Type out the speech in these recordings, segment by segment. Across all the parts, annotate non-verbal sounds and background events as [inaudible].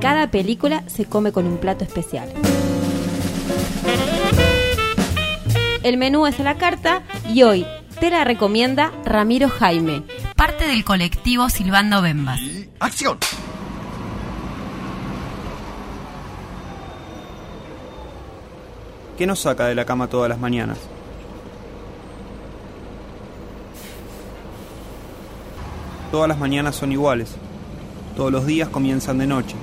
cada película se come con un plato especial. El menú es a la carta y hoy te la recomienda Ramiro Jaime, parte del colectivo Silvando Bembas. ¡Acción! ¿Qué nos saca de la cama todas las mañanas? Todas las mañanas son iguales. Todos los días comienzan de noche.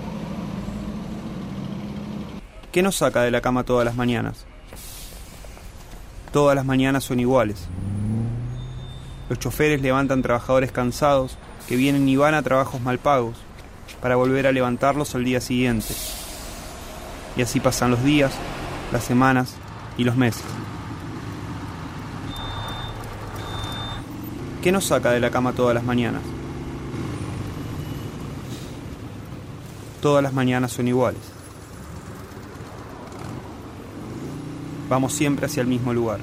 ¿Qué nos saca de la cama todas las mañanas? Todas las mañanas son iguales. Los choferes levantan trabajadores cansados que vienen y van a trabajos mal pagos para volver a levantarlos al día siguiente. Y así pasan los días, las semanas y los meses. ¿Qué nos saca de la cama todas las mañanas? Todas las mañanas son iguales. Vamos siempre hacia el mismo lugar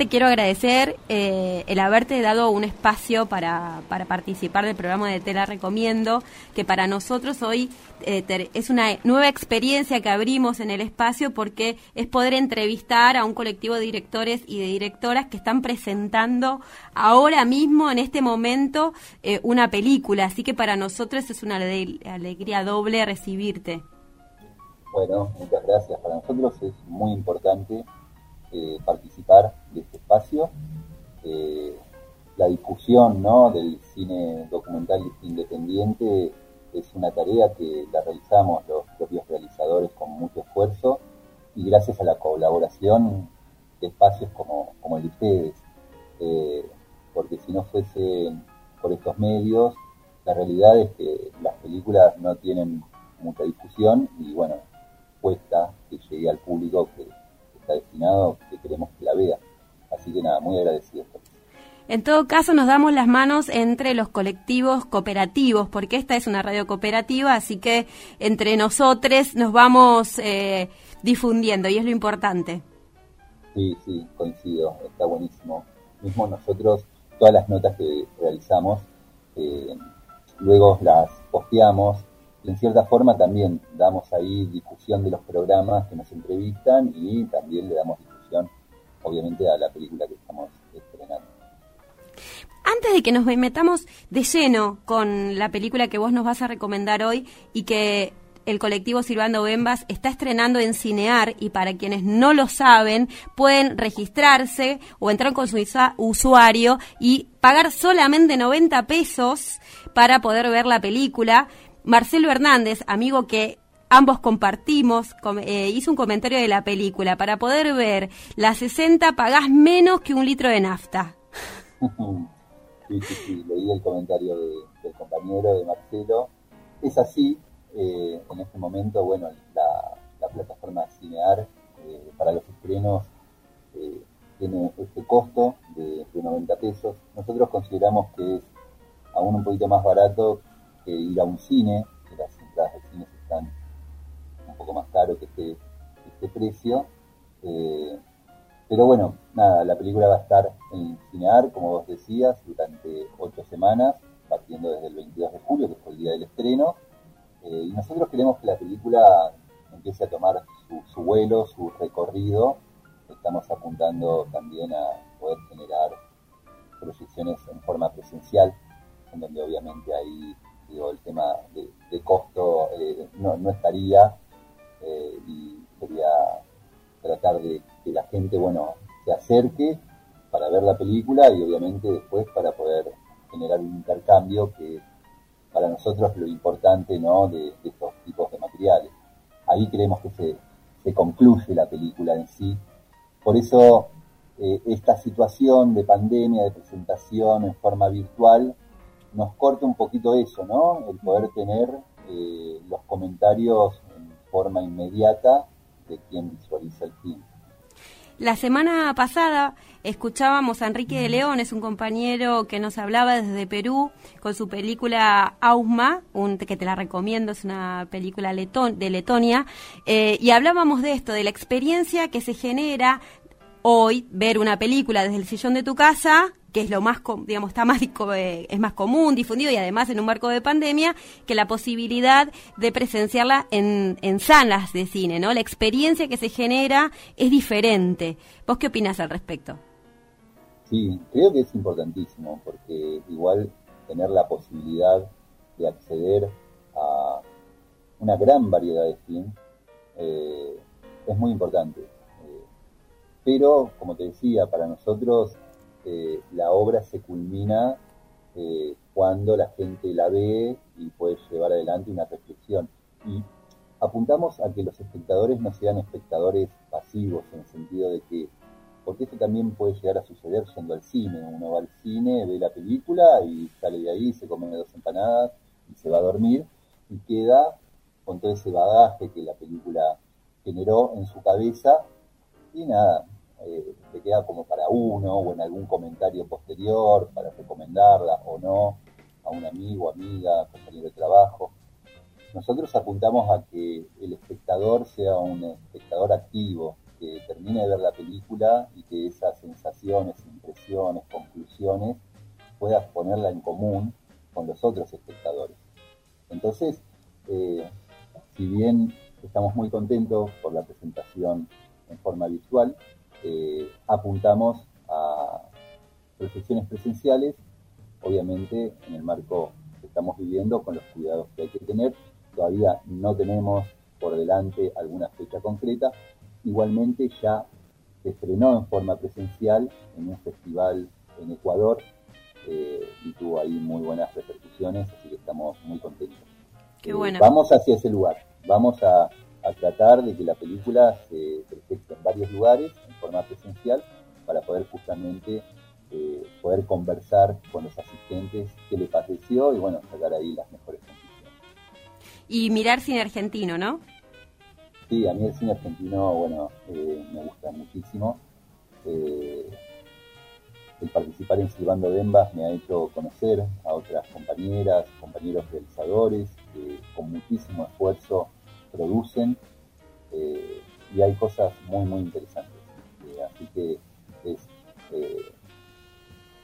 te quiero agradecer eh, el haberte dado un espacio para, para, participar del programa de Te la Recomiendo, que para nosotros hoy eh, es una nueva experiencia que abrimos en el espacio porque es poder entrevistar a un colectivo de directores y de directoras que están presentando ahora mismo, en este momento, eh, una película. Así que para nosotros es una alegría doble recibirte. Bueno, muchas gracias. Para nosotros es muy importante eh, participar de este espacio. Eh, la difusión ¿no? del cine documental independiente es una tarea que la realizamos los propios realizadores con mucho esfuerzo y gracias a la colaboración de espacios como, como el de ustedes. Eh, porque si no fuese por estos medios, la realidad es que las películas no tienen mucha difusión y bueno, cuesta que llegue al público que destinado que queremos que la vea. Así que nada, muy agradecido. En todo caso, nos damos las manos entre los colectivos cooperativos, porque esta es una radio cooperativa, así que entre nosotros nos vamos eh, difundiendo y es lo importante. Sí, sí, coincido, está buenísimo. Mismo nosotros, todas las notas que realizamos, eh, luego las posteamos en cierta forma también damos ahí difusión de los programas que nos entrevistan y también le damos difusión, obviamente, a la película que estamos estrenando. Antes de que nos metamos de lleno con la película que vos nos vas a recomendar hoy y que el colectivo Silvando Bembas está estrenando en Cinear y para quienes no lo saben pueden registrarse o entrar con su usuario y pagar solamente 90 pesos para poder ver la película. Marcelo Hernández, amigo que ambos compartimos, eh, hizo un comentario de la película. Para poder ver la 60 pagás menos que un litro de nafta. [laughs] Sí, sí, sí, leí el comentario del compañero de Marcelo. Es así, eh, en este momento, bueno, la, plataforma Cinear eh, para los estrenos tiene este costo de, de 90 pesos. Nosotros consideramos que es aún un poquito más barato ir a un cine, que las entradas de cine están un poco más caro que este, este precio. Eh, pero bueno, nada, la película va a estar en Cinear, como vos decías, durante ocho semanas, partiendo desde el 22 de julio, que fue el día del estreno. Eh, y nosotros queremos que la película empiece a tomar su, vuelo, su recorrido. Estamos apuntando también a poder generar proyecciones en forma presencial, en donde obviamente hay el tema de, costo eh, no, estaría eh, y sería tratar de que la gente, bueno, se acerque para ver la película y obviamente después para poder generar un intercambio que para nosotros lo importante, ¿no? De, estos tipos de materiales. Ahí creemos que se, se concluye la película en sí. Por eso eh, esta situación de pandemia, de presentación en forma virtual, nos corta un poquito eso, ¿no? El poder tener eh, comentarios en forma inmediata de quien visualiza el film. La semana pasada escuchábamos a Enrique de León, es un compañero que nos hablaba desde Perú con su película Ausma, un, que te la recomiendo, es una película de Letonia, eh, y hablábamos de esto, de la experiencia que se genera hoy ver una película desde el sillón de tu casa que es lo más, digamos, está más, eh, es más común, difundido y además en un marco de pandemia, que la posibilidad de presenciarla en, en salas de cine, ¿no? La experiencia que se genera es diferente. ¿Vos qué opinas al respecto? Sí, creo que es importantísimo, porque igual tener la posibilidad de acceder a una gran variedad de cine eh, es muy importante. Eh, pero, como te decía, para nosotros eh, la obra se culmina eh, cuando la gente la ve y puede llevar adelante una reflexión. Y apuntamos a que los espectadores no sean espectadores pasivos, en el sentido de que, porque esto también puede llegar a suceder yendo al cine. Uno va al cine, ve la película y sale de ahí, se come dos empanadas y se va a dormir y queda con todo ese bagaje que la película generó en su cabeza y nada, eh, te queda como para uno o en algún comentario posterior para recomendarla o no a un amigo, amiga, compañero de trabajo. Nosotros apuntamos a que el espectador sea un espectador activo, que termine de ver la película y que esas sensaciones, impresiones, conclusiones puedas ponerla en común con los otros espectadores. Entonces, eh, si bien estamos muy contentos por la presentación en forma virtual, eh, apuntamos a reflexiones presenciales, obviamente en el marco que estamos viviendo, con los cuidados que hay que tener. Todavía no tenemos por delante alguna fecha concreta. Igualmente ya se estrenó en forma presencial en un festival en Ecuador eh, y tuvo ahí muy buenas repercusiones, así que estamos muy contentos. Qué bueno. vamos hacia ese lugar, vamos a, a tratar de que la película se presente en varios lugares en forma presencial para poder justamente eh, poder conversar con los asistentes qué le pareció y bueno, sacar ahí las mejores conclusiones. Y mirar cine argentino, ¿no? Sí, a mí el cine argentino, bueno, eh, me gusta muchísimo. Eh, el participar en Silvando Bembas me ha hecho conocer a otras compañeras, compañeros realizadores, que con muchísimo esfuerzo producen eh, y hay cosas muy, muy interesantes. Eh, así que es eh,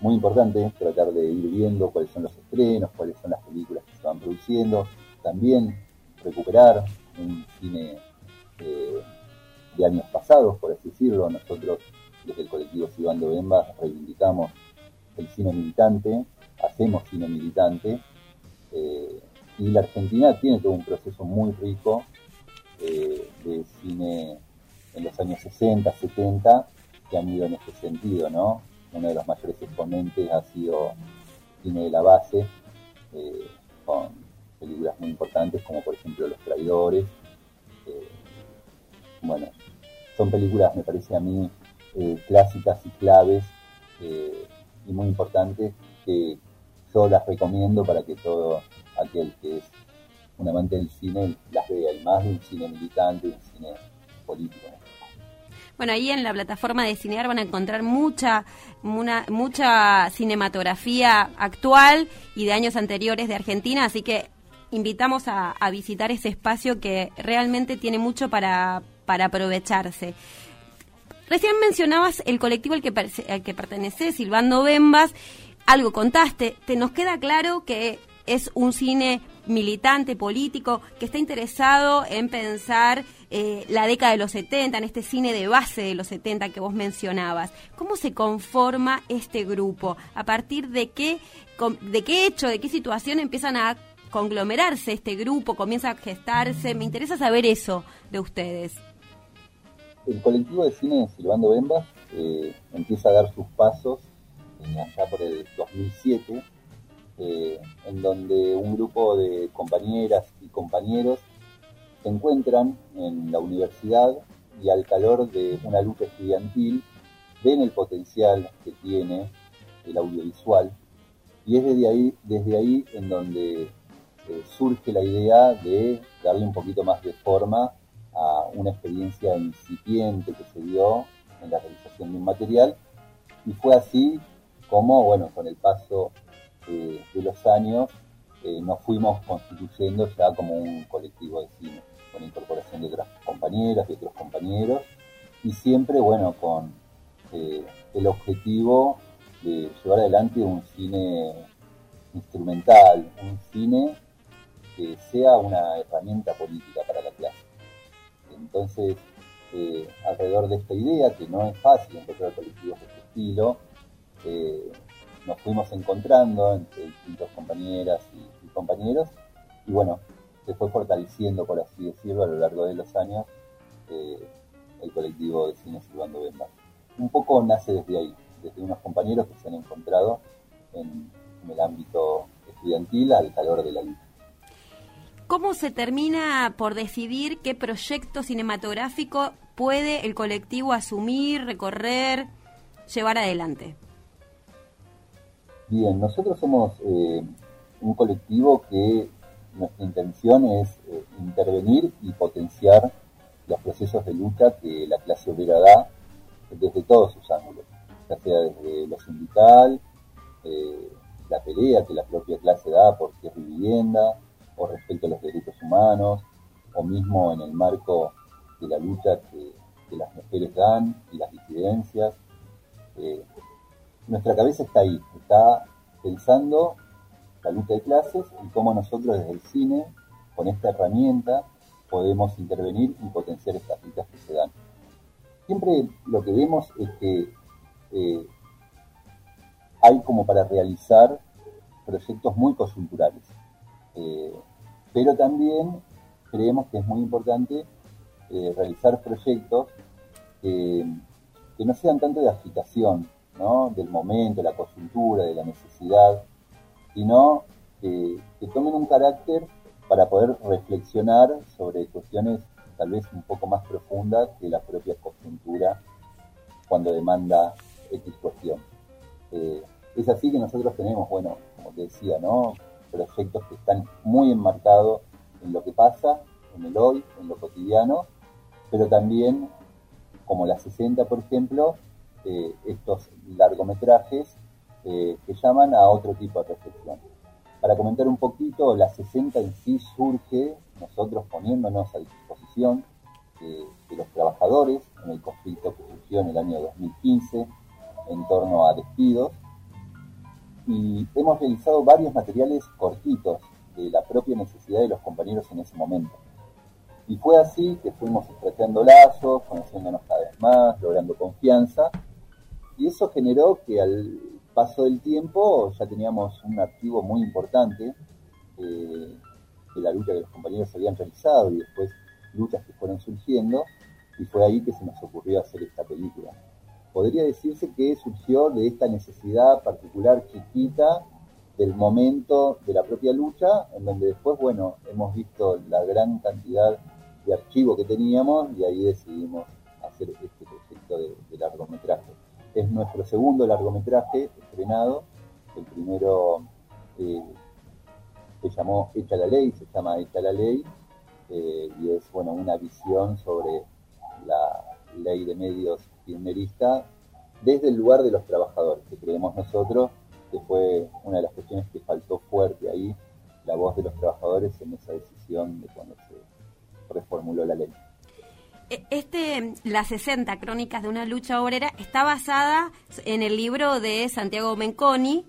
muy importante tratar de ir viendo cuáles son los estrenos, cuáles son las películas que se van produciendo, también recuperar un cine de años pasados, por así decirlo. Nosotros, desde el colectivo Silvando Bemba, reivindicamos el cine militante, hacemos cine militante, y la Argentina tiene todo un proceso muy rico eh, de cine en los años 60, 70, que han ido en este sentido, ¿no? Uno de los mayores exponentes ha sido cine de la base, eh, con películas muy importantes como por ejemplo Los Traidores. Eh, bueno, son películas, me parece a mí, clásicas y claves y muy importantes que yo las recomiendo para que todo aquel que es un amante del cine las vea, y más de un cine militante, un cine político. Bueno, ahí en la plataforma de Cinear van a encontrar mucha, mucha cinematografía actual y de años anteriores de Argentina, así que invitamos a, visitar ese espacio que realmente tiene mucho para, para aprovecharse. Recién mencionabas el colectivo al que, al que pertenece, Silvando Bembas, algo contaste, te nos queda claro que es un cine militante, político, que está interesado en pensar eh, la década de los 70, en este cine de base de los 70 que vos mencionabas. ¿Cómo se conforma este grupo? ¿A partir de qué, de qué hecho, de qué situación empiezan a conglomerarse este grupo, comienza a gestarse? Me interesa saber eso de ustedes. El colectivo de cine Silvando Bembas eh, empieza a dar sus pasos eh, allá por el 2007 eh, en donde un grupo de compañeras y compañeros se encuentran en la universidad y al calor de una lucha estudiantil ven el potencial que tiene el audiovisual. Y es desde ahí, desde ahí en donde eh, surge la idea de darle un poquito más de forma a una experiencia incipiente que se dio en la realización de un material. Y fue así como, bueno, con el paso de los años eh, nos fuimos constituyendo ya como un colectivo de cine, con incorporación de otras compañeras y otros compañeros, y siempre, bueno, con eh, el objetivo de llevar adelante un cine instrumental, un cine que sea una herramienta política para la clase. Entonces, eh, alrededor de esta idea, que no es fácil encontrar colectivos de este estilo, nos fuimos encontrando entre distintas compañeras y, compañeros y bueno, se fue fortaleciendo, por así decirlo, a lo largo de los años eh, el colectivo de cine Silvando Bemba. Un poco nace desde ahí, desde unos compañeros que se han encontrado en, el ámbito estudiantil al calor de la vida. ¿Cómo se termina por decidir qué proyecto cinematográfico puede el colectivo asumir, recorrer, llevar adelante? Bien, nosotros somos eh, un colectivo que nuestra intención es eh, intervenir y potenciar los procesos de lucha que la clase obrera da desde todos sus ángulos, ya sea desde lo sindical, eh, la pelea que la propia clase da por tierra y vivienda, o respecto a los derechos humanos, o mismo en el marco de la lucha que, las mujeres dan y las disidencias nuestra cabeza está ahí, está pensando la lucha de clases y cómo nosotros desde el cine, con esta herramienta, podemos intervenir y potenciar estas luchas que se dan. Siempre lo que vemos es que eh, hay como para realizar proyectos muy coyunturales, eh, pero también creemos que es muy importante eh, realizar proyectos que no sean tanto de agitación, del momento, la coyuntura, de la necesidad, sino que, tomen un carácter para poder reflexionar sobre cuestiones tal vez un poco más profundas que la propia coyuntura cuando demanda X cuestión. Eh, es así que nosotros tenemos, bueno, como te decía, ¿no? proyectos que están muy enmarcados en lo que pasa, en el hoy, en lo cotidiano, pero también, como la 60, por ejemplo, eh, estos largometrajes eh, que llaman a otro tipo de reflexión. Para comentar un poquito, la 60 en sí surge nosotros poniéndonos a disposición eh, de los trabajadores en el conflicto que surgió en el año 2015 en torno a despidos y hemos realizado varios materiales cortitos de la propia necesidad de los compañeros en ese momento. Y fue así que fuimos estrechando lazos, conociéndonos cada vez más, logrando confianza y eso generó que al paso del tiempo ya teníamos un archivo muy importante eh, de la lucha que los compañeros habían realizado y después luchas que fueron surgiendo y fue ahí que se nos ocurrió hacer esta película. Podría decirse que surgió de esta necesidad particular chiquita del momento de la propia lucha, en donde después, bueno, hemos visto la gran cantidad de archivos que teníamos y ahí decidimos hacer este proyecto de largometraje. Es nuestro segundo largometraje estrenado. El primero eh, se llamó Hecha la Ley, se llama Hecha la Ley, eh, y es bueno una visión sobre la ley de medios kirchnerista desde el lugar de los trabajadores, que creemos nosotros que fue una de las cuestiones que faltó fuerte ahí, la voz de los trabajadores en esa decisión de cuando se reformuló la ley. E, este, Las 60 Crónicas de una lucha obrera, está basada en el libro de Santiago Menconi,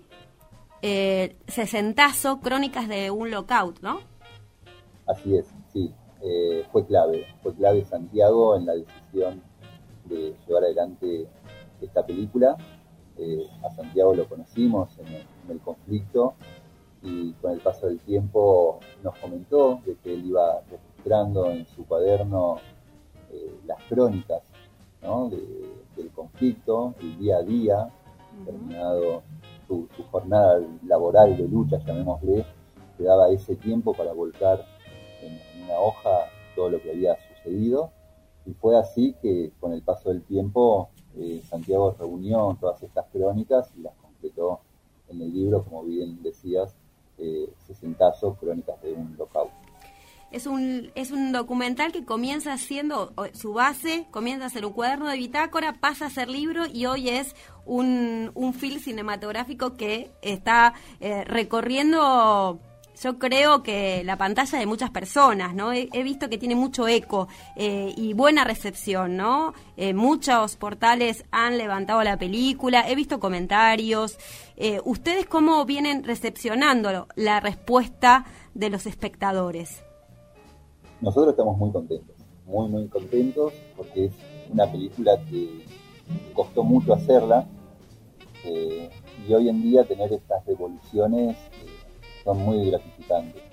eh, Sesentazo, Crónicas de un Lockout, ¿no? Así es, sí. Eh, fue clave, fue clave Santiago en la decisión de llevar adelante esta película. Eh, a Santiago lo conocimos en el, conflicto y con el paso del tiempo nos comentó de que él iba registrando en su cuaderno eh, las crónicas del conflicto, el día a día, terminado su, jornada laboral de lucha, llamémosle, le daba ese tiempo para volcar en, una hoja todo lo que había sucedido. Y fue así que con el paso del tiempo eh, Santiago reunió todas estas crónicas y las completó en el libro, como bien decías, eh, Sesentazo, Crónicas de un Lockout. Es un, es un documental que comienza siendo su base, comienza a ser un cuaderno de bitácora, pasa a ser libro y hoy es un, un film cinematográfico que está eh, recorriendo yo creo que la pantalla de muchas personas, ¿no? He, visto que tiene mucho eco eh, y buena recepción, ¿no? Eh, muchos portales han levantado la película, he visto comentarios. ¿Ustedes cómo vienen recepcionando la respuesta de los espectadores? Nosotros estamos muy contentos, muy, muy contentos, porque es una película que costó mucho hacerla y hoy en día tener estas devoluciones son muy gratificantes.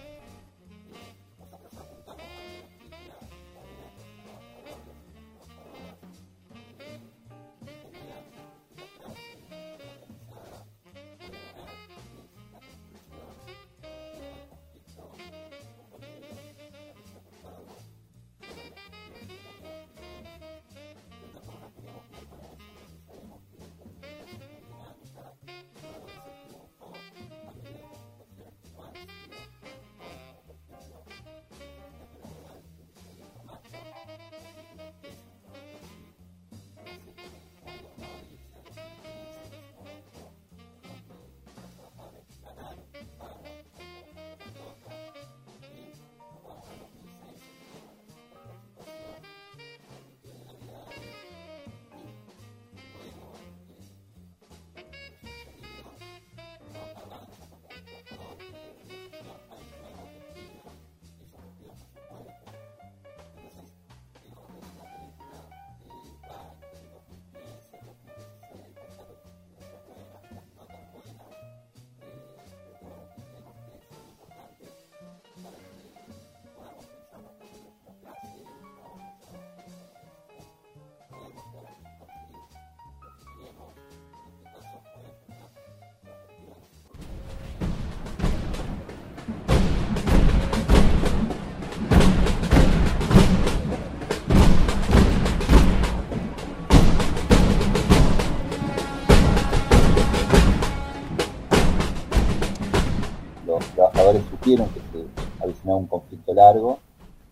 Un conflicto largo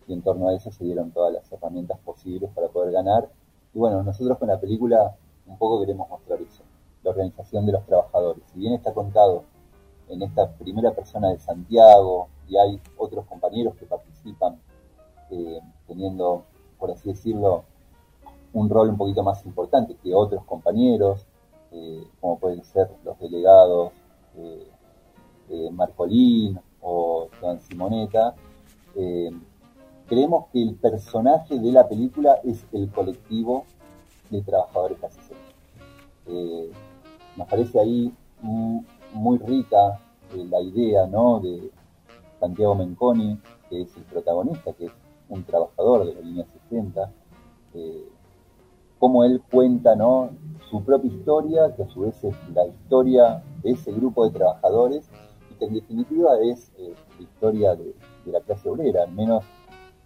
y en torno a eso se dieron todas las herramientas posibles para poder ganar. Y bueno, nosotros con la película un poco queremos mostrar eso, la organización de los trabajadores. Si bien está contado en esta primera persona de Santiago y hay otros compañeros que participan eh, teniendo, por así decirlo, un rol un poquito más importante que otros compañeros, eh, como pueden ser los delegados eh, Marcolín o Don Simoneta, eh, creemos que el personaje de la película es el colectivo de trabajadores asesores. Eh, nos parece ahí muy rica eh, la idea ¿no? de Santiago Menconi, que es el protagonista, que es un trabajador de la línea 60, eh, cómo él cuenta ¿no? su propia historia, que a su vez es la historia de ese grupo de trabajadores que en definitiva es eh, la historia de, la clase obrera, al menos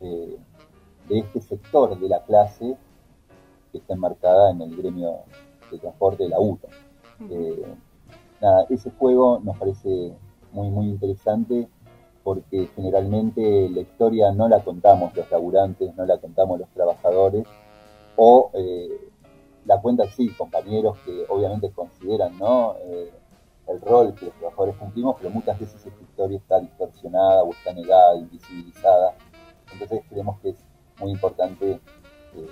eh, de este sector de la clase que está enmarcada en el gremio de transporte de la UTA. Eh, nada, ese juego nos parece muy, muy interesante porque generalmente la historia no la contamos los laburantes, no la contamos los trabajadores, o la cuentan sí compañeros que obviamente consideran ¿no? El rol que los trabajadores cumplimos, pero muchas veces esta historia está distorsionada o está negada, invisibilizada. Entonces creemos que es muy importante eh,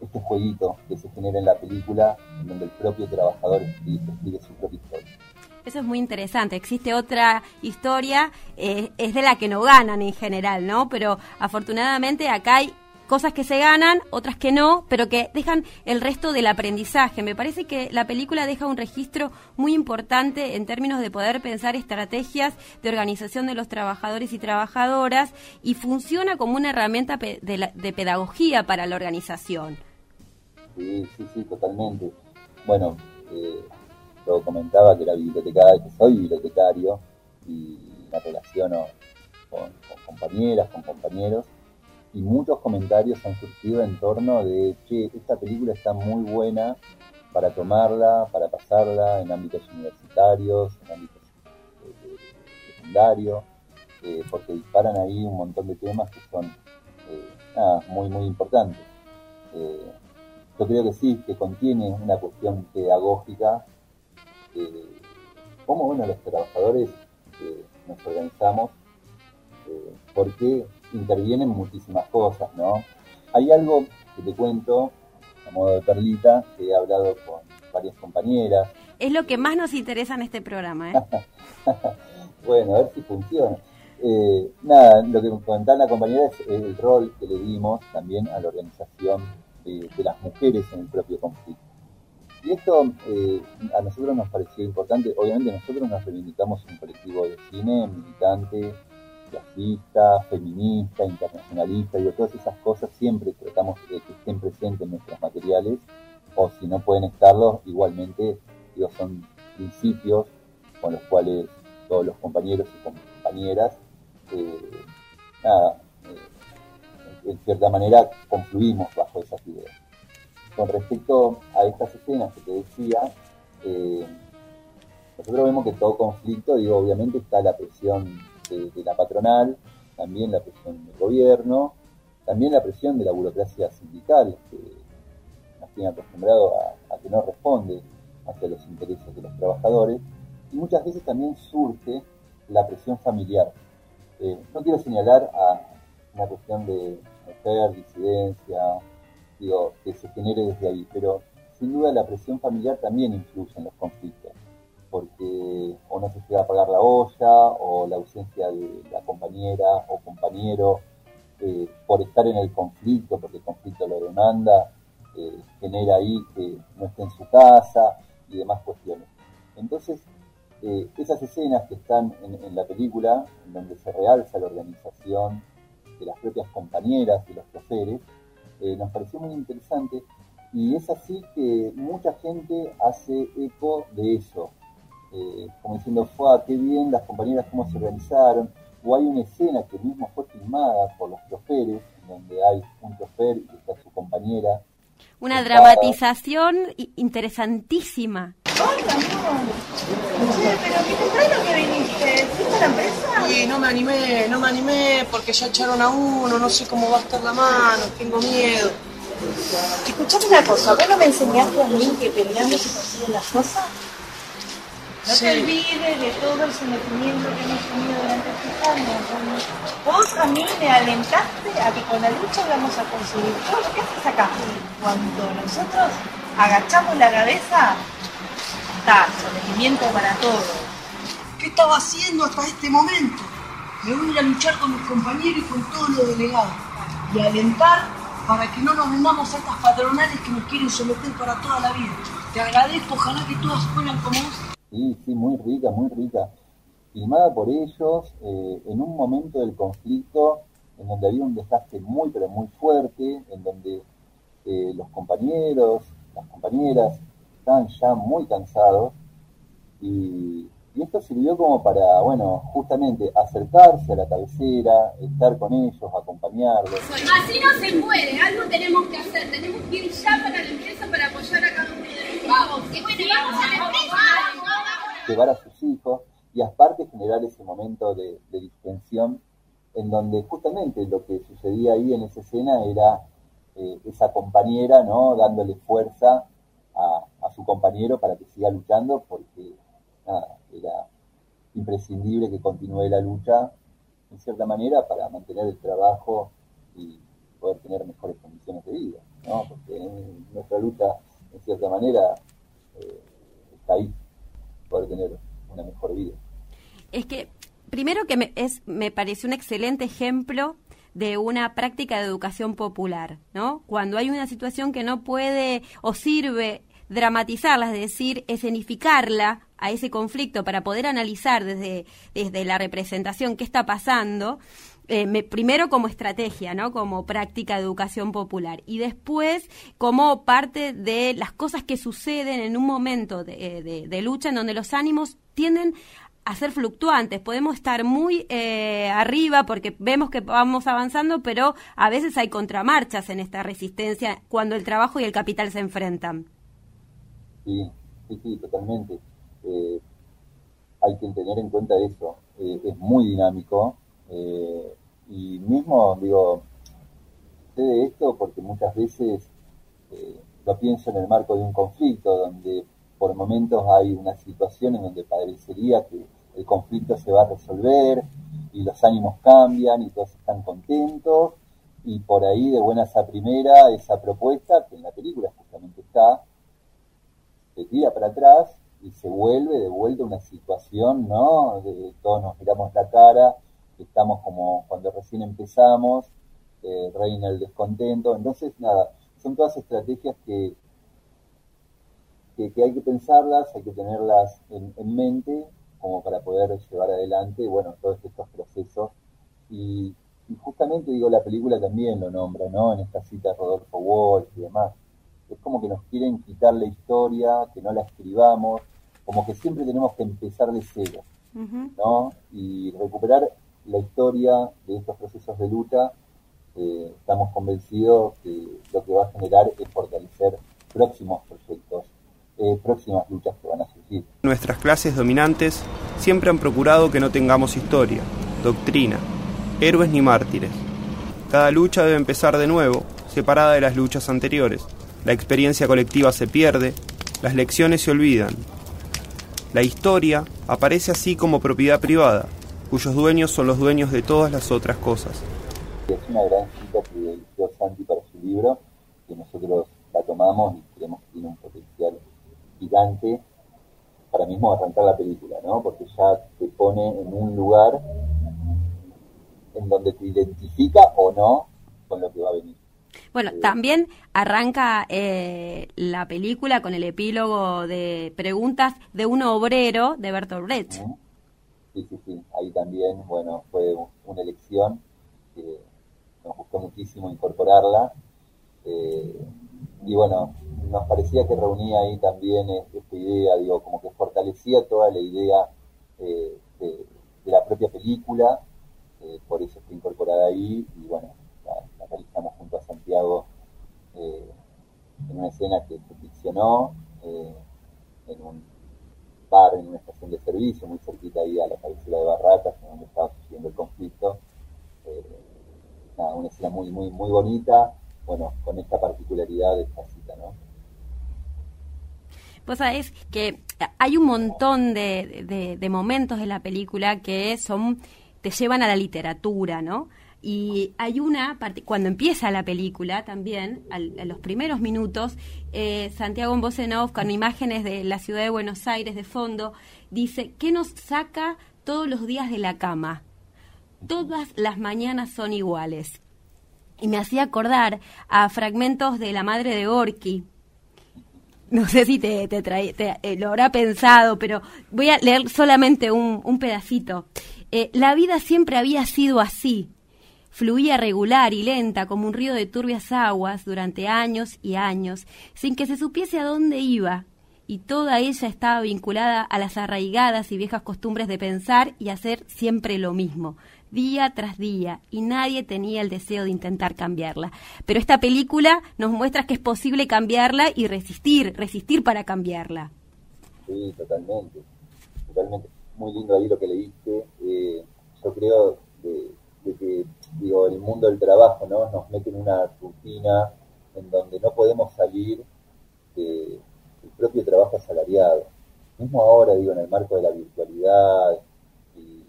este jueguito que se genera en la película, en donde el propio trabajador escribe, su propia historia. Eso es muy interesante. Existe otra historia, eh, es de la que no ganan en general, ¿no? Pero afortunadamente acá hay cosas que se ganan, otras que no, pero que dejan el resto del aprendizaje. Me parece que la película deja un registro muy importante en términos de poder pensar estrategias de organización de los trabajadores y trabajadoras y funciona como una herramienta de, pedagogía para la organización. Sí, sí, sí, totalmente. Bueno, eh, yo comentaba que era bibliotecario, que soy bibliotecario y me relaciono con compañeras, con compañeros y muchos comentarios han surgido en torno de, que esta película está muy buena para tomarla, para pasarla en ámbitos universitarios, en ámbitos de, secundario, eh, porque disparan ahí un montón de temas que son eh, muy, muy importantes. Eh, yo creo que sí, que contiene una cuestión pedagógica, cómo bueno, los trabajadores nos organizamos, porque intervienen muchísimas cosas, ¿no? Hay algo que te cuento, a modo de perlita, que he hablado con varias compañeras. Es lo que más nos interesa en este programa, ¿eh? [laughs] bueno, a ver si funciona. Eh, nada, lo que comentaba la compañera es el rol que le dimos también a la organización de, las mujeres en el propio conflicto. Y esto eh, a nosotros nos pareció importante. Obviamente nosotros nos reivindicamos un colectivo de cine militante, clasista, feminista, internacionalista, y todas esas cosas siempre tratamos de que estén presentes en nuestros materiales, o si no pueden estarlos, igualmente digo, son principios con los cuales todos los compañeros y compañeras, eh, nada, eh, en cierta manera confluimos bajo esas ideas. Con respecto a estas escenas que te decía, eh, nosotros vemos que todo conflicto, digo, obviamente está la presión de, la patronal, también la presión del gobierno, también la presión de la burocracia sindical, que nos tiene acostumbrado a, que no responde hacia los intereses de los trabajadores, y muchas veces también surge la presión familiar. Eh, no quiero señalar a una cuestión de mujer, disidencia, digo, que se genere desde ahí, pero sin duda la presión familiar también influye en los conflictos porque o no se llega a pagar la olla, o la ausencia de la compañera o compañero, eh, por estar en el conflicto, porque el conflicto lo demanda, eh, genera ahí que no esté en su casa y demás cuestiones. Entonces, eh, esas escenas que están en, la película, en donde se realza la organización de las propias compañeras y los choferes, nos pareció muy interesante y es así que mucha gente hace eco de eso, eh, como diciendo, fue qué bien las compañeras cómo se organizaron, o hay una escena que mismo fue filmada por los choferes, donde hay un chofer y está su compañera. Una dramatización interesantísima. Hola, amor. Pero qué temprano que viniste. ¿Fuiste a la empresa? Sí, no me animé, no me animé porque ya echaron a uno, no sé cómo va a estar la mano, tengo miedo. Escuchame una cosa, ¿vos no me enseñaste a mí que peleando se consiguen las cosas? No te olvides de todo el sometimiento que hemos tenido durante estos años. Vos a mí me alentaste a que con la lucha vamos a conseguir todo lo que haces acá. Cuando nosotros agachamos la cabeza, está, sometimiento para todo. ¿Qué estaba haciendo hasta este momento? Me voy a ir a luchar con mis compañeros y con todos los delegados. Y alentar para que no nos vendamos a estas patronales que nos quieren someter para toda la vida. Te agradezco, ojalá que todas fueran como vos. Sí, sí, muy rica, muy rica. Filmada por ellos eh, en un momento del conflicto en donde había un desastre muy, pero muy fuerte, en donde eh, los compañeros, las compañeras estaban ya muy cansados y, esto sirvió como para, bueno, justamente acercarse a la cabecera, estar con ellos, acompañarlos. Así no se puede, algo tenemos que hacer, tenemos que ir ya para la empresa para apoyar a cada uno de Vamos, vamos a la empresa llevar a sus hijos y aparte generar ese momento de, distensión en donde justamente lo que sucedía ahí en esa escena era eh, esa compañera, ¿no? Dándole fuerza a, su compañero para que siga luchando porque era imprescindible que continúe la lucha en cierta manera para mantener el trabajo y poder tener mejores condiciones de vida, ¿no? Porque nuestra lucha, en cierta manera, eh, está ahí poder tener una mejor vida. Es que, primero que me, es, me parece un excelente ejemplo de una práctica de educación popular, ¿no? Cuando hay una situación que no puede o sirve dramatizarla, es decir, escenificarla a ese conflicto para poder analizar desde, desde la representación qué está pasando, eh, primero como estrategia, ¿no? Como práctica de educación popular y después como parte de las cosas que suceden en un momento de, eh, lucha en donde los ánimos tienden a ser fluctuantes. Podemos estar muy eh, arriba porque vemos que vamos avanzando, pero a veces hay contramarchas en esta resistencia cuando el trabajo y el capital se enfrentan. Sí, sí, sí, totalmente. hay que tener en cuenta eso. eh, es muy dinámico eh, y mismo, digo, sé de esto porque muchas veces eh, lo pienso en el marco de un conflicto donde por momentos hay una situación en donde parecería que el conflicto se va a resolver y los ánimos cambian y todos están contentos y por ahí de buenas a primera esa propuesta que en la película justamente está se tira para atrás y se vuelve de vuelta una situación, ¿no? De, todos nos miramos la cara, estamos como cuando recién empezamos, eh, reina el descontento, entonces nada, son todas estrategias que, que, hay que pensarlas, hay que tenerlas en, mente como para poder llevar adelante, bueno, todos estos procesos y, y justamente digo, la película también lo nombra, ¿no? En esta cita Rodolfo Walsh y demás como que nos quieren quitar la historia, que no la escribamos, como que siempre tenemos que empezar de cero, ¿no? Y recuperar la historia de estos procesos de lucha, eh, estamos convencidos que lo que va a generar es fortalecer próximos proyectos, eh, próximas luchas que van a surgir. Nuestras clases dominantes siempre han procurado que no tengamos historia, doctrina, héroes ni mártires. Cada lucha debe empezar de nuevo, separada de las luchas anteriores. La experiencia colectiva se pierde, las lecciones se olvidan. La historia aparece así como propiedad privada, cuyos dueños son los dueños de todas las otras cosas. Es una gran cita que eligió Santi para su libro, que nosotros la tomamos y creemos que tiene un potencial gigante para mismo arrancar la película, ¿no? Porque ya te pone en un lugar en donde te identifica o no con lo que va a venir. Bueno, también arranca eh, la película con el epílogo de preguntas de un obrero de Bertolt Brecht. Sí, sí, sí. Ahí también, bueno, fue una elección que nos gustó muchísimo incorporarla. Eh, y bueno, nos parecía que reunía ahí también esta idea, digo, como que fortalecía toda la idea eh, de, la propia película, por eso está incorporada ahí, y bueno, realizamos junto a Santiago eh, en una escena que se ficcionó eh, en un bar, en una estación de servicio, muy cerquita ahí a la cabecera de Barracas, donde estaba sucediendo el conflicto. Eh, una escena muy, muy, muy bonita, bueno, con esta particularidad de esta cita, ¿no? Vos sabés que hay un montón de, de momentos de la película que son te llevan a la literatura, ¿no? Y hay una, cuando empieza la película también, a los primeros minutos, eh, Santiago Bosenov, con imágenes de la ciudad de Buenos Aires de fondo, dice, ¿qué nos saca todos los días de la cama? Todas las mañanas son iguales. Y me hacía acordar a fragmentos de La Madre de Orki. No sé si te, te, eh, lo habrá pensado, pero voy a leer solamente un, un pedacito. Eh, la vida siempre había sido así, fluía regular y lenta como un río de turbias aguas durante años y años, sin que se supiese a dónde iba, y toda ella estaba vinculada a las arraigadas y viejas costumbres de pensar y hacer siempre lo mismo, día tras día, y nadie tenía el deseo de intentar cambiarla. Pero esta película nos muestra que es posible cambiarla y resistir, resistir para cambiarla. Sí, totalmente, totalmente. Muy lindo ahí lo que leíste. Eh, yo creo de que digo, el mundo del trabajo ¿no? nos mete en una rutina en donde no podemos salir del propio trabajo asalariado. Mismo ahora, digo, en el marco de la virtualidad, y,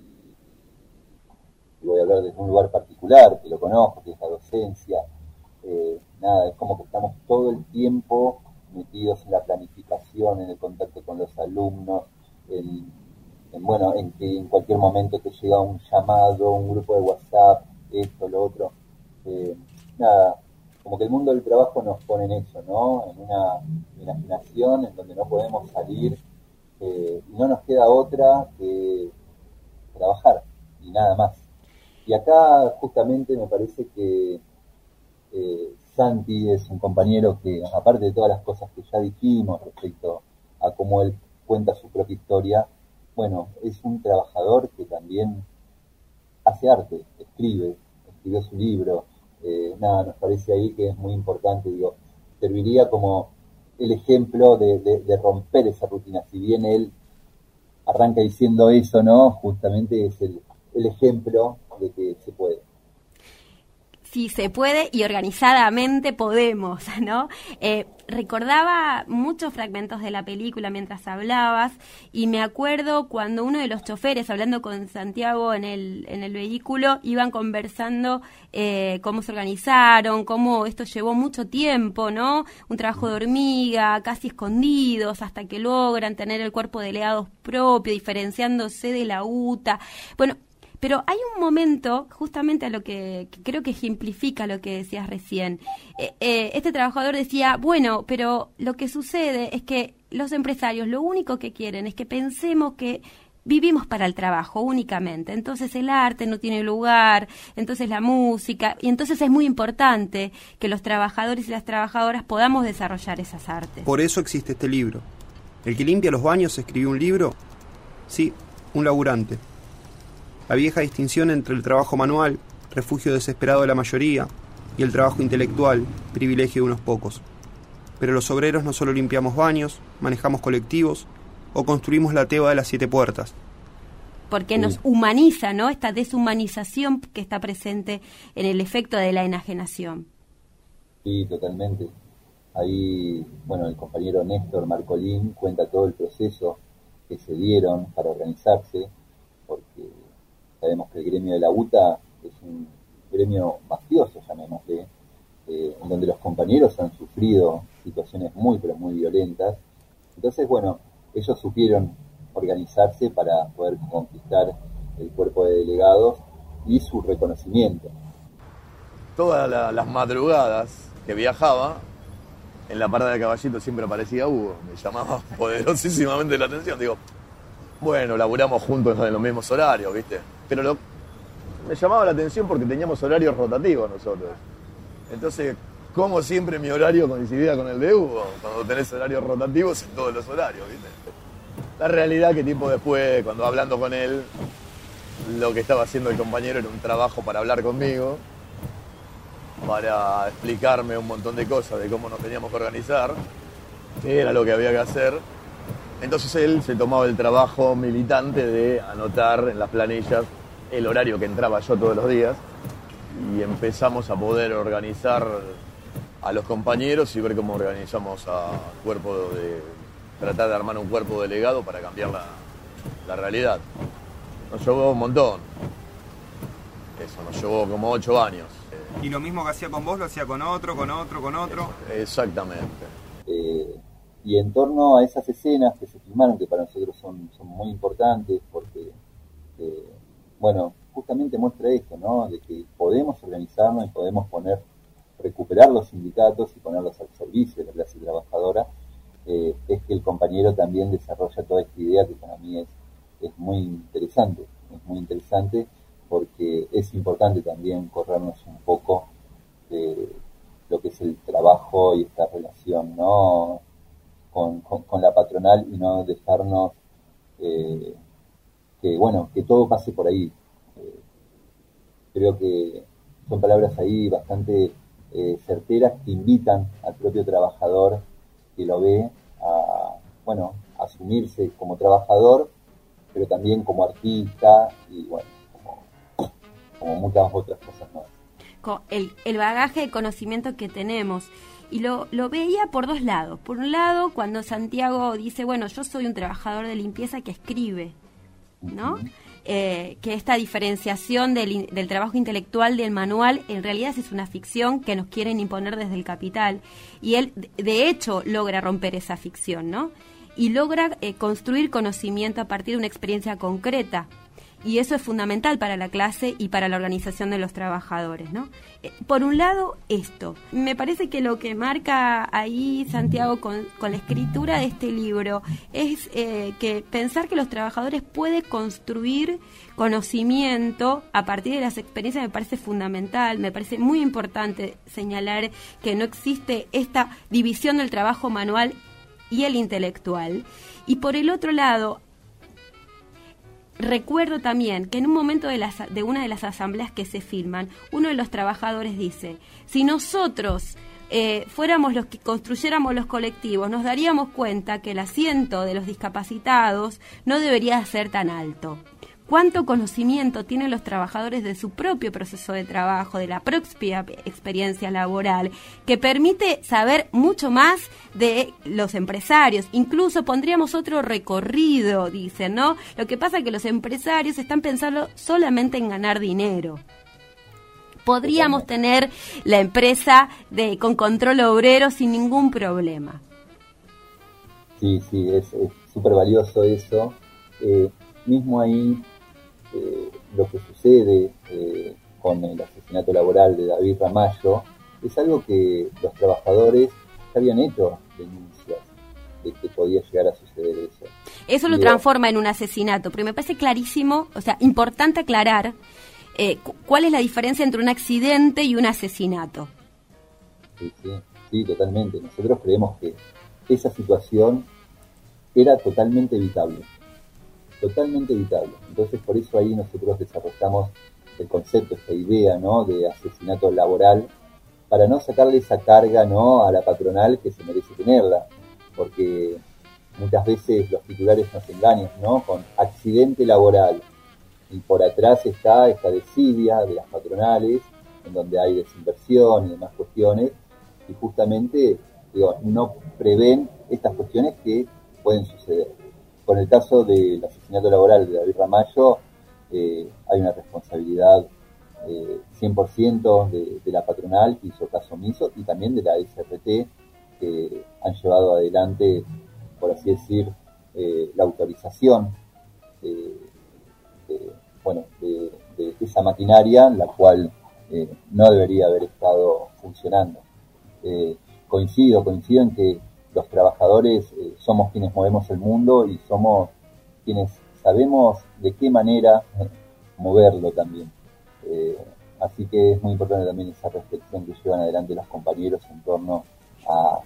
voy a hablar de un lugar particular que lo conozco, que es la docencia, eh, nada, es como que estamos todo el tiempo metidos en la planificación, en el contacto con los alumnos, en bueno, en que en cualquier momento te llega un llamado, un grupo de WhatsApp, esto, lo otro. Eh, nada, como que el mundo del trabajo nos pone en eso, ¿no? En una imaginación en donde no podemos salir eh, no nos queda otra que trabajar y nada más. Y acá justamente me parece que eh, Santi es un compañero que, aparte de todas las cosas que ya dijimos respecto a cómo él cuenta su propia historia, bueno, es un trabajador que también hace arte, escribe, escribió su libro, eh, nada, nos parece ahí que es muy importante, digo, serviría como el ejemplo de, romper esa rutina, si bien él arranca diciendo eso, ¿no? Justamente es el, el ejemplo de que se puede si se puede y organizadamente podemos, [laughs] ¿no? Eh, recordaba muchos fragmentos de la película mientras hablabas y me acuerdo cuando uno de los choferes, hablando con Santiago en el, en el vehículo, iban conversando eh, cómo se organizaron, cómo esto llevó mucho tiempo, ¿no? Un trabajo de hormiga, casi escondidos, hasta que logran tener el cuerpo de legados propio, diferenciándose de la UTA. Bueno, pero hay un momento, justamente a lo que, creo que ejemplifica lo que decías recién. Eh, eh, este trabajador decía, bueno, pero lo que sucede es que los empresarios lo único que quieren es que pensemos que vivimos para el trabajo únicamente. Entonces el arte no tiene lugar, entonces la música, y entonces es muy importante que los trabajadores y las trabajadoras podamos desarrollar esas artes. Por eso existe este libro. El que limpia los baños escribió un libro. Sí, un laburante la vieja distinción entre el trabajo manual, refugio desesperado de la mayoría, y el trabajo intelectual, privilegio de unos pocos. Pero los obreros no solo limpiamos baños, manejamos colectivos o construimos la teba de las siete puertas. Porque nos humaniza, ¿no? Esta deshumanización que está presente en el efecto de la enajenación. Sí, totalmente. Ahí, bueno, el compañero Néstor Marcolín cuenta todo el proceso que se dieron para organizarse, porque Sabemos que el gremio de la UTA es un gremio mafioso, llamémosle, eh, en donde los compañeros han sufrido situaciones muy, pero muy violentas. Entonces, bueno, ellos supieron organizarse para poder conquistar el cuerpo de delegados y su reconocimiento. Todas las madrugadas que viajaba, en la parada de caballito siempre aparecía Hugo, me llamaba [laughs] poderosísimamente la atención. Digo, bueno, laburamos juntos en los mismos horarios, ¿viste? Pero me llamaba la atención porque teníamos horarios rotativos nosotros. Entonces, como siempre mi horario coincidía con el de Hugo, cuando tenés horarios rotativos en todos los horarios, ¿viste? La realidad que tiempo después, cuando hablando con él, lo que estaba haciendo el compañero era un trabajo para hablar conmigo, para explicarme un montón de cosas de cómo nos teníamos que organizar, qué era lo que había que hacer entonces él se tomaba el trabajo militante de anotar en las planillas el horario que entraba yo todos los días y empezamos a poder organizar a los compañeros y ver cómo organizamos a cuerpo de tratar de armar un cuerpo delegado para cambiar la, la realidad. Nos llevó un montón. Eso, nos llevó como ocho años. Y lo mismo que hacía con vos lo hacía con otro, con otro, con otro. Exactamente. Eh, y en torno a esas escenas que se filmaron, que para nosotros son, son muy importantes, porque, eh, bueno, justamente muestra esto, ¿no? De que podemos organizarnos y podemos poner, recuperar los sindicatos y ponerlos al servicio de la clase trabajadora, eh, es que el compañero también desarrolla toda esta idea que para mí es, es muy interesante, es muy interesante porque es importante también corrernos un poco de lo que es el trabajo y esta relación, ¿no? Con, con, la patronal y no dejarnos eh, que, bueno, que todo pase por ahí. Eh, creo que son palabras ahí bastante eh, certeras que invitan al propio trabajador que lo ve a, bueno, asumirse como trabajador, pero también como artista y, bueno, como, como muchas otras cosas más. El, el bagaje de conocimiento que tenemos y lo, lo veía por dos lados. Por un lado, cuando Santiago dice, bueno, yo soy un trabajador de limpieza que escribe, ¿no? Eh, que esta diferenciación del, del, trabajo intelectual del manual en realidad es una ficción que nos quieren imponer desde el capital. Y él, de hecho, logra romper esa ficción, ¿no? Y logra eh, construir conocimiento a partir de una experiencia concreta y eso es fundamental para la clase y para la organización de los trabajadores, ¿no? Eh, por un lado, esto. Me parece que lo que marca ahí Santiago con, la escritura de este libro es eh, que pensar que los trabajadores pueden construir conocimiento a partir de las experiencias me parece fundamental, me parece muy importante señalar que no existe esta división del trabajo manual y el intelectual. Y por el otro lado, Recuerdo también que en un momento de, una de las asambleas que se filman, uno de los trabajadores dice, si nosotros eh, fuéramos los que construyéramos los colectivos, nos daríamos cuenta que el asiento de los discapacitados no debería ser tan alto cuánto conocimiento tienen los trabajadores de su propio proceso de trabajo, de la propia experiencia laboral, que permite saber mucho más de los empresarios. Incluso pondríamos otro recorrido, dicen, ¿no? Lo que pasa es que los empresarios están pensando solamente en ganar dinero podríamos tener la empresa de, con control obrero sin ningún problema. Sí, sí, es súper valioso eso. Eh, mismo ahí eh, lo que sucede eh, con el asesinato laboral de David Ramallo es algo que los trabajadores ya habían hecho denuncias de que podía llegar a suceder eso. Eso lo transforma en un asesinato, pero me parece clarísimo, o sea, importante aclarar eh, cuál es la diferencia entre un accidente y un asesinato. Sí, sí, sí, totalmente. Nosotros creemos que esa situación era totalmente evitable totalmente evitable. Entonces, por eso ahí nosotros desarrollamos el concepto, esta idea, ¿no? De asesinato laboral, para no sacarle esa carga, ¿no? A la patronal que se merece tenerla, porque muchas veces los titulares nos engañan, ¿no? Con accidente laboral. Y por atrás está esta desidia de las patronales, en donde hay desinversión y demás cuestiones, y justamente, digo, no prevén estas cuestiones que pueden suceder con el caso del asesinato laboral de David Ramallo, eh, hay una responsabilidad eh, 100% de, de, la patronal que hizo caso omiso y también de la SRT que han llevado adelante, por así decir, eh, la autorización de, bueno, de, esa maquinaria, la cual eh, no debería haber estado funcionando. coincido, coincido en que los trabajadores eh, somos quienes movemos el mundo y somos quienes sabemos de qué manera eh, moverlo también. Eh, así que es muy importante también esa reflexión que llevan adelante los compañeros en torno a,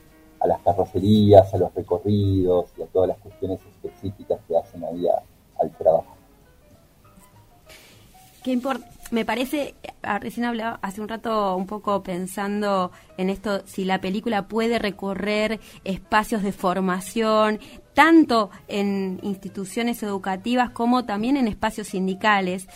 las carrocerías, a los recorridos y a todas las cuestiones específicas que hacen ahí al trabajo. Qué importante me parece, ah, recién hablaba hace un rato un poco pensando en esto, si la película puede recorrer espacios de formación, tanto en instituciones educativas como también en espacios sindicales.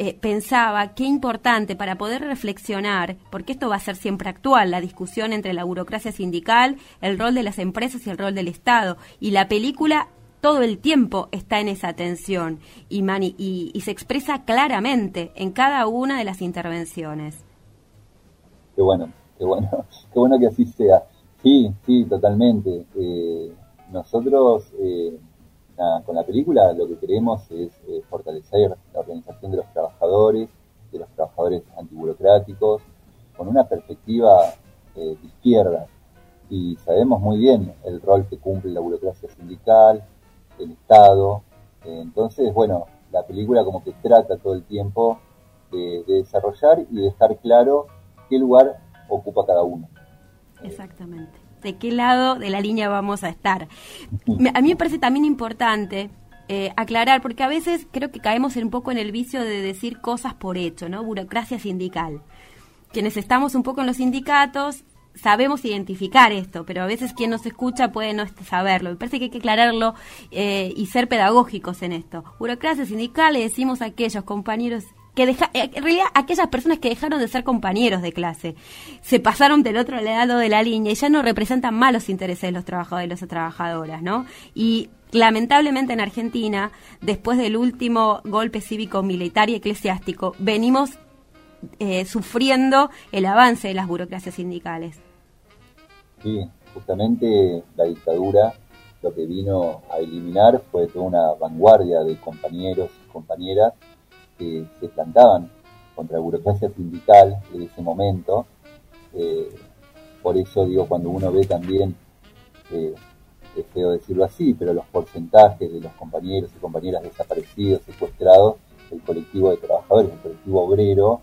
Eh, pensaba qué importante para poder reflexionar, porque esto va a ser siempre actual, la discusión entre la burocracia sindical, el rol de las empresas y el rol del Estado. Y la película todo el tiempo está en esa tensión y, y, se expresa claramente en cada una de las intervenciones. Qué bueno, qué bueno, [laughs] qué bueno que así sea. Sí, sí, totalmente. Eh, nosotros eh, con la película lo que queremos es eh, fortalecer la organización de los trabajadores, de los trabajadores antiburocráticos, con una perspectiva de izquierda. Y sabemos muy bien el rol que cumple la burocracia sindical, el Estado. Eh, entonces, bueno, la película como que trata todo el tiempo de, desarrollar y de dejar claro qué lugar ocupa cada uno. Exactamente. ¿De qué lado de la línea vamos a estar? A mí me parece también importante eh, aclarar, porque a veces creo que caemos un poco en el vicio de decir cosas por hecho, ¿no? Burocracia sindical. Quienes estamos un poco en los sindicatos sabemos identificar esto, pero a veces quien nos escucha puede no saberlo. Me parece que hay que aclararlo eh, y ser pedagógicos en esto. Burocracia sindical le decimos a aquellos compañeros que deja, eh, en realidad aquellas personas que dejaron de ser compañeros de clase, se pasaron del otro lado de la línea y ya no representan más los intereses de los trabajadores y trabajadoras, ¿no? Y lamentablemente en Argentina, después del último golpe cívico militar y eclesiástico, venimos eh, sufriendo el avance de las burocracias sindicales. Sí, justamente la dictadura lo que vino a eliminar fue toda una vanguardia de compañeros y compañeras que se plantaban contra la burocracia sindical en ese momento. Eh, por eso digo, cuando uno ve también, eh, es feo decirlo así, pero los porcentajes de los compañeros y compañeras desaparecidos, secuestrados, el colectivo de trabajadores, el colectivo obrero,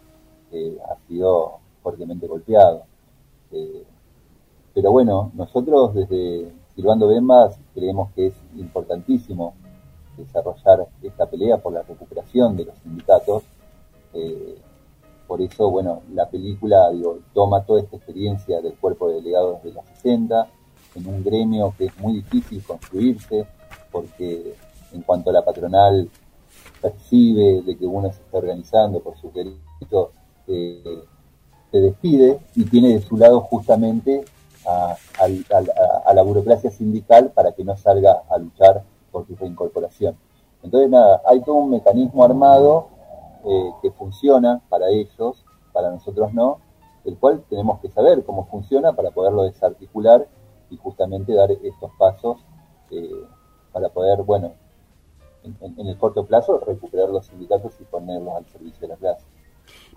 eh, ha sido fuertemente golpeado. Pero bueno, nosotros desde Silvando Bembas creemos que es importantísimo desarrollar esta pelea por la recuperación de los sindicatos, eh, por eso, bueno, la película toma toda esta experiencia del cuerpo de delegados de los 60 en un gremio que es muy difícil construirse, porque en cuanto a la patronal percibe de que uno se está organizando por sus derechos, eh, se despide y tiene de su lado justamente a, la burocracia sindical para que no salga a luchar por su reincorporación. Entonces, nada, hay todo un mecanismo armado eh, que funciona para ellos, para nosotros no, el cual tenemos que saber cómo funciona para poderlo desarticular y justamente dar estos pasos eh, para poder, bueno, en, el corto plazo recuperar los sindicatos y ponerlos al servicio de la clase.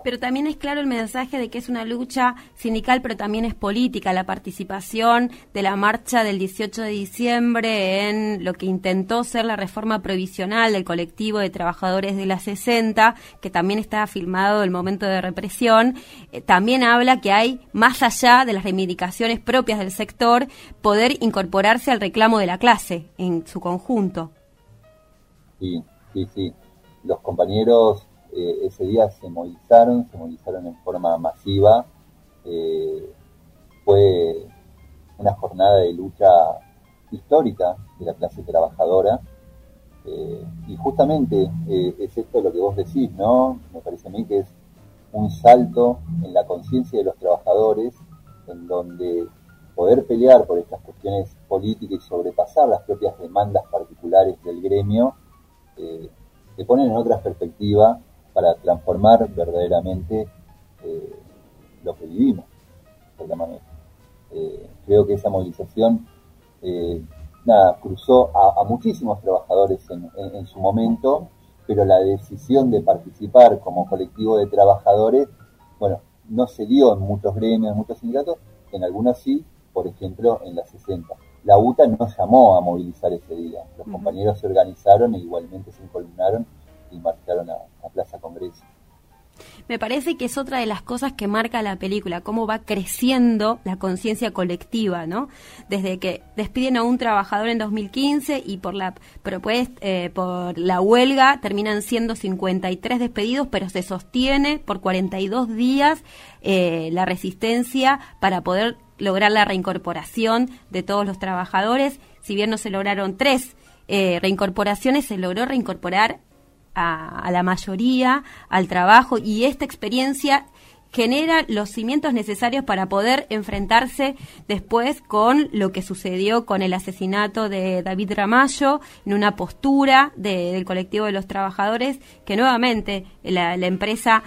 Pero también es claro el mensaje de que es una lucha sindical, pero también es política. La participación de la marcha del 18 de diciembre en lo que intentó ser la reforma provisional del colectivo de trabajadores de la 60, que también estaba filmado el momento de represión, eh, también habla que hay, más allá de las reivindicaciones propias del sector, poder incorporarse al reclamo de la clase en su conjunto. Sí, sí, sí. Los compañeros eh, ese día se movilizaron, se movilizaron en forma masiva. Eh, fue una jornada de lucha histórica de la clase trabajadora. Eh, y justamente es esto lo que vos decís, ¿no? Me parece a mí que es un salto en la conciencia de los trabajadores, en donde poder pelear por estas cuestiones políticas y sobrepasar las propias demandas particulares del gremio, eh, te ponen en otra perspectiva para transformar verdaderamente eh, lo que vivimos, eh, creo que esa movilización eh, nada, cruzó a, muchísimos trabajadores en, su momento, pero la decisión de participar como colectivo de trabajadores, bueno, no se dio en muchos gremios, en muchos sindicatos, en algunos sí, por ejemplo, en la 60. La UTA no llamó a movilizar ese día. Los compañeros se organizaron e igualmente se incolumnaron y marcharon a, Plaza Congreso. Me parece que es otra de las cosas que marca la película, cómo va creciendo la conciencia colectiva, ¿no? Desde que despiden a un trabajador en 2015 y por la propuesta, eh, por la huelga terminan siendo 53 despedidos, pero se sostiene por 42 días eh, la resistencia para poder lograr la reincorporación de todos los trabajadores. Si bien no se lograron tres eh, reincorporaciones, se logró reincorporar a, la mayoría al trabajo y esta experiencia genera los cimientos necesarios para poder enfrentarse después con lo que sucedió con el asesinato de David Ramallo en una postura del colectivo de los trabajadores que nuevamente la, empresa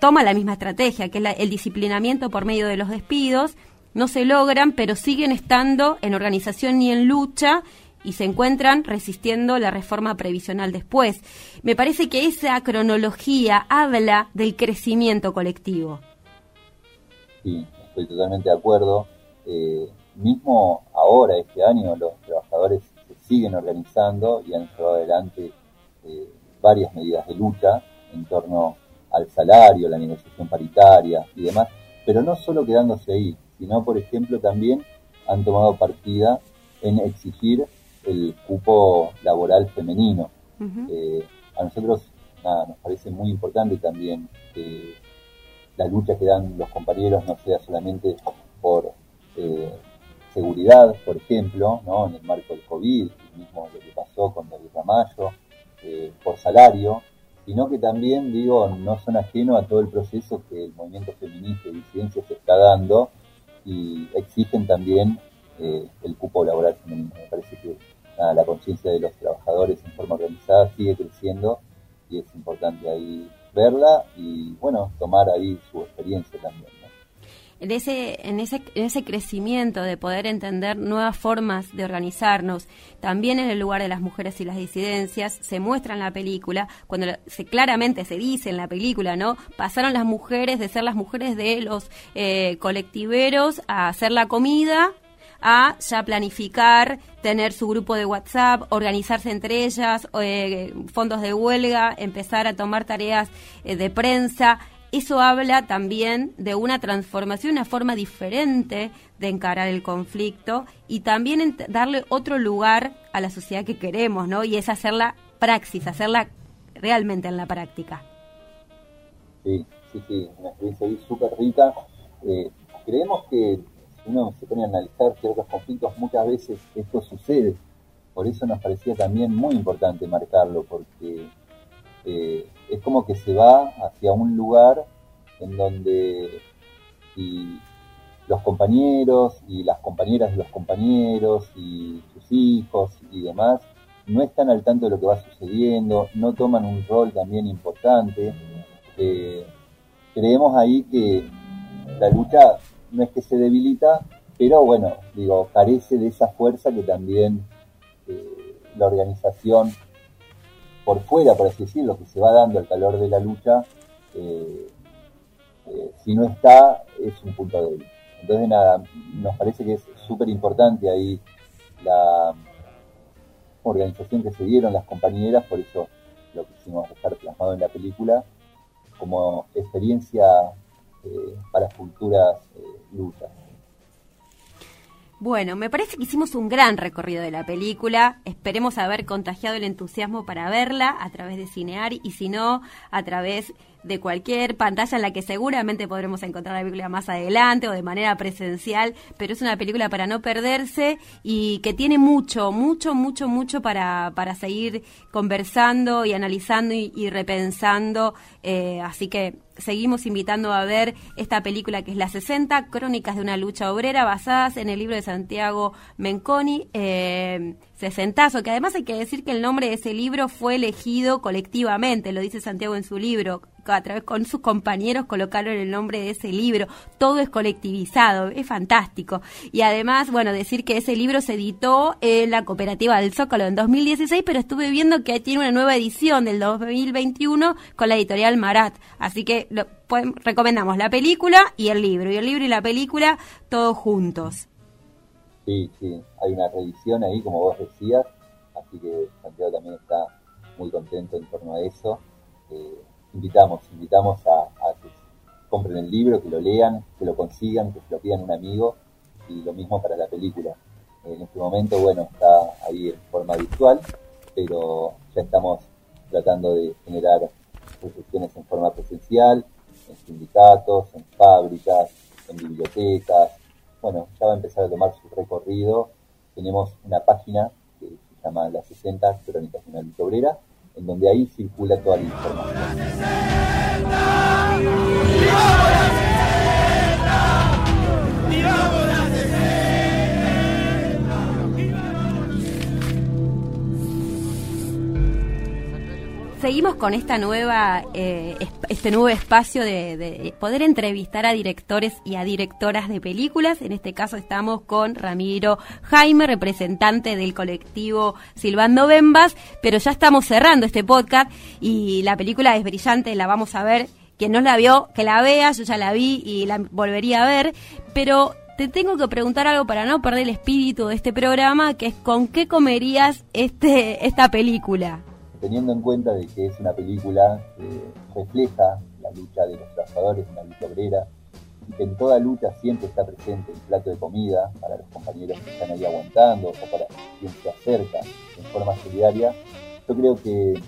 toma la misma estrategia, que es el disciplinamiento por medio de los despidos, no se logran, pero siguen estando en organización y en lucha y se encuentran resistiendo la reforma previsional después. Me parece que esa cronología habla del crecimiento colectivo. Sí, estoy totalmente de acuerdo. Eh, mismo ahora, este año, los trabajadores se siguen organizando y han llevado adelante eh, varias medidas de lucha en torno al salario, la negociación paritaria y demás, pero no solo quedándose ahí, sino, por ejemplo, también han tomado partida en exigir el cupo laboral femenino. Eh, a nosotros nos parece muy importante también que la lucha que dan los compañeros no sea solamente por eh, seguridad, por ejemplo, ¿no? en el marco del COVID, mismo lo que pasó con David Ramallo, eh, por salario, sino que también, digo, no son ajenos a todo el proceso que el movimiento feminista y disidencia se está dando y exigen también el cupo laboral femenino. Me parece que la conciencia de los trabajadores en forma organizada sigue creciendo y es importante ahí verla y bueno, tomar ahí su experiencia también. En ese, en, ese, en ese crecimiento de poder entender nuevas formas de organizarnos, también en el lugar de las mujeres y las disidencias, se muestra en la película, cuando se, claramente se dice en la película, ¿no? Pasaron las mujeres de ser las mujeres de los eh, colectiveros a hacer la comida a ya planificar, tener su grupo de WhatsApp, organizarse entre ellas, eh, fondos de huelga, empezar a tomar tareas eh, de prensa. Eso habla también de una transformación, una forma diferente de encarar el conflicto y también darle otro lugar a la sociedad que queremos, ¿no? Y es hacerla praxis, hacerla realmente en la práctica. Sí, sí, sí, una experiencia súper rica. Eh, creemos que uno se pone a analizar ciertos conflictos, muchas veces esto sucede. Por eso nos parecía también muy importante marcarlo, porque eh, es como que se va hacia un lugar en donde y los compañeros y las compañeras de los compañeros y sus hijos y demás no están al tanto de lo que va sucediendo, no toman un rol también importante. Eh, creemos ahí que la lucha no es que se debilita, pero bueno, digo, carece de esa fuerza que también eh, la organización por fuera, por así decirlo, que se va dando al calor de la lucha, eh, si no está, es un punto débil. Entonces, nada, nos parece que es súper importante ahí la organización que se dieron las compañeras, por eso lo quisimos dejar plasmado en la película, como experiencia eh, para futuras eh, Bueno, me parece que hicimos un gran recorrido de la película. Esperemos haber contagiado el entusiasmo para verla a través de Cinear y si no, a través de cualquier pantalla en la que seguramente podremos encontrar la película más adelante o de manera presencial, pero es una película para no perderse y que tiene mucho, mucho, mucho, mucho para, para seguir conversando y analizando y, repensando. Eh, así que seguimos invitando a ver esta película que es La 60, Crónicas de una lucha obrera, basadas en el libro de Santiago Menconi. Eh, Sesentazo, que además hay que decir que el nombre de ese libro fue elegido colectivamente, lo dice Santiago en su libro, a través con sus compañeros colocaron el nombre de ese libro, todo es colectivizado, es fantástico. Y además, bueno, decir que ese libro se editó en la cooperativa del Zócalo en 2016, pero estuve viendo que tiene una nueva edición del 2021 con la editorial Marat, así que lo, recomendamos la película y el libro, y el libro y la película todos juntos. Sí, sí, hay una revisión ahí, como vos decías, así que Santiago también está muy contento en torno a eso. Eh, invitamos, invitamos a, que compren el libro, que lo lean, que lo consigan, que se lo pidan un amigo, y lo mismo para la película. En este momento, bueno, está ahí en forma virtual, pero ya estamos tratando de generar proyecciones en forma presencial, en sindicatos, en fábricas, en bibliotecas, bueno, ya va a empezar a tomar su recorrido. Tenemos una página que se llama Las 60 Crónicas de una Obrera, en donde ahí circula toda la información. Seguimos con esta nueva, eh, este nuevo espacio de, poder entrevistar a directores y a directoras de películas. En este caso estamos con Ramiro Jaime, representante del colectivo Silvando Bembas, pero ya estamos cerrando este podcast y la película es brillante, la vamos a ver. Quien no la vio, que la vea, yo ya la vi y la volvería a ver, pero te tengo que preguntar algo para no perder el espíritu de este programa, que es con qué comerías este, esta película teniendo en cuenta de que es una película que refleja la lucha de los trabajadores, una lucha obrera, y que en toda lucha siempre está presente el plato de comida para los compañeros que están ahí aguantando o para quien se acerca en forma solidaria, yo creo que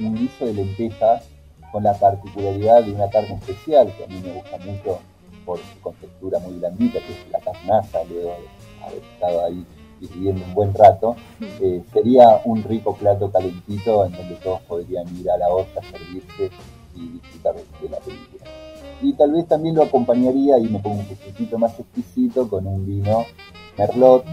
un guiso de lentejas con la particularidad de una carne especial que a mí me gusta mucho por su contextura muy blandita, que es la carnaza, luego de haber estado ahí viviendo un buen rato, eh, sería un rico plato calentito en donde todos podrían ir a la olla, servirse y disfrutar de la película. Y tal vez también lo acompañaría, y me pongo un poquito más exquisito, con un vino Merlot,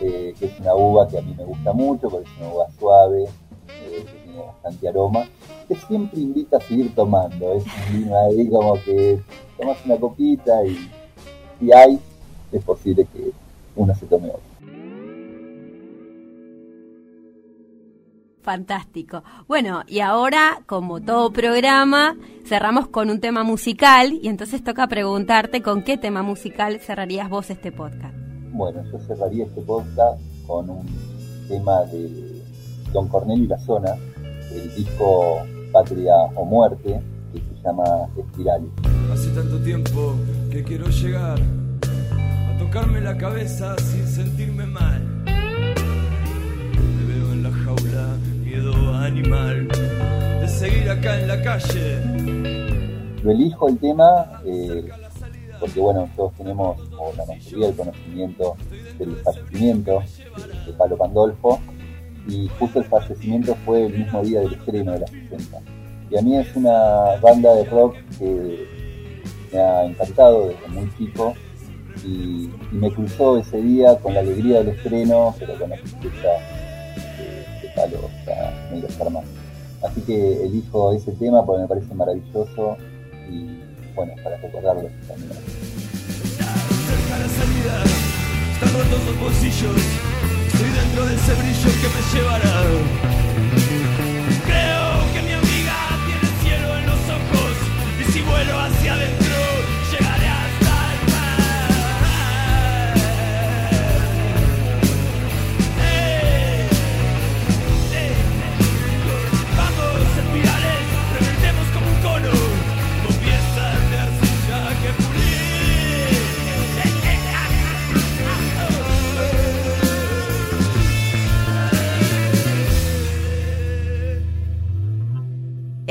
eh, que es una uva que a mí me gusta mucho, porque es una uva suave, eh, que tiene bastante aroma, que siempre invita a seguir tomando. Es un vino ahí como que tomas una copita y si hay, es posible que uno se tome otro. Fantástico. Bueno, y ahora, como todo programa, cerramos con un tema musical y entonces toca preguntarte con qué tema musical cerrarías vos este podcast. Bueno, yo cerraría este podcast con un tema de Don Cornelio y la Zona, el disco Patria o Muerte, que se llama Espirales. Hace tanto tiempo que quiero llegar a tocarme la cabeza sin sentirme animal de seguir acá en la calle lo elijo el tema eh, porque, bueno, todos tenemos, o la mayoría, el conocimiento del fallecimiento de Palo Pandolfo, y justo el fallecimiento fue el mismo día del estreno de la 60. Y a mí es una banda de rock que me ha encantado desde muy chico y, me cruzó ese día con la alegría del estreno, pero con la tristeza Palo ya medio hermano. Así que elijo ese tema porque me parece maravilloso y bueno, para recordarlo también. Están rotos los bolsillos, estoy dentro de ese brillo que me llevará. Creo que mi amiga tiene el cielo en los ojos y si vuelo hacia adentro.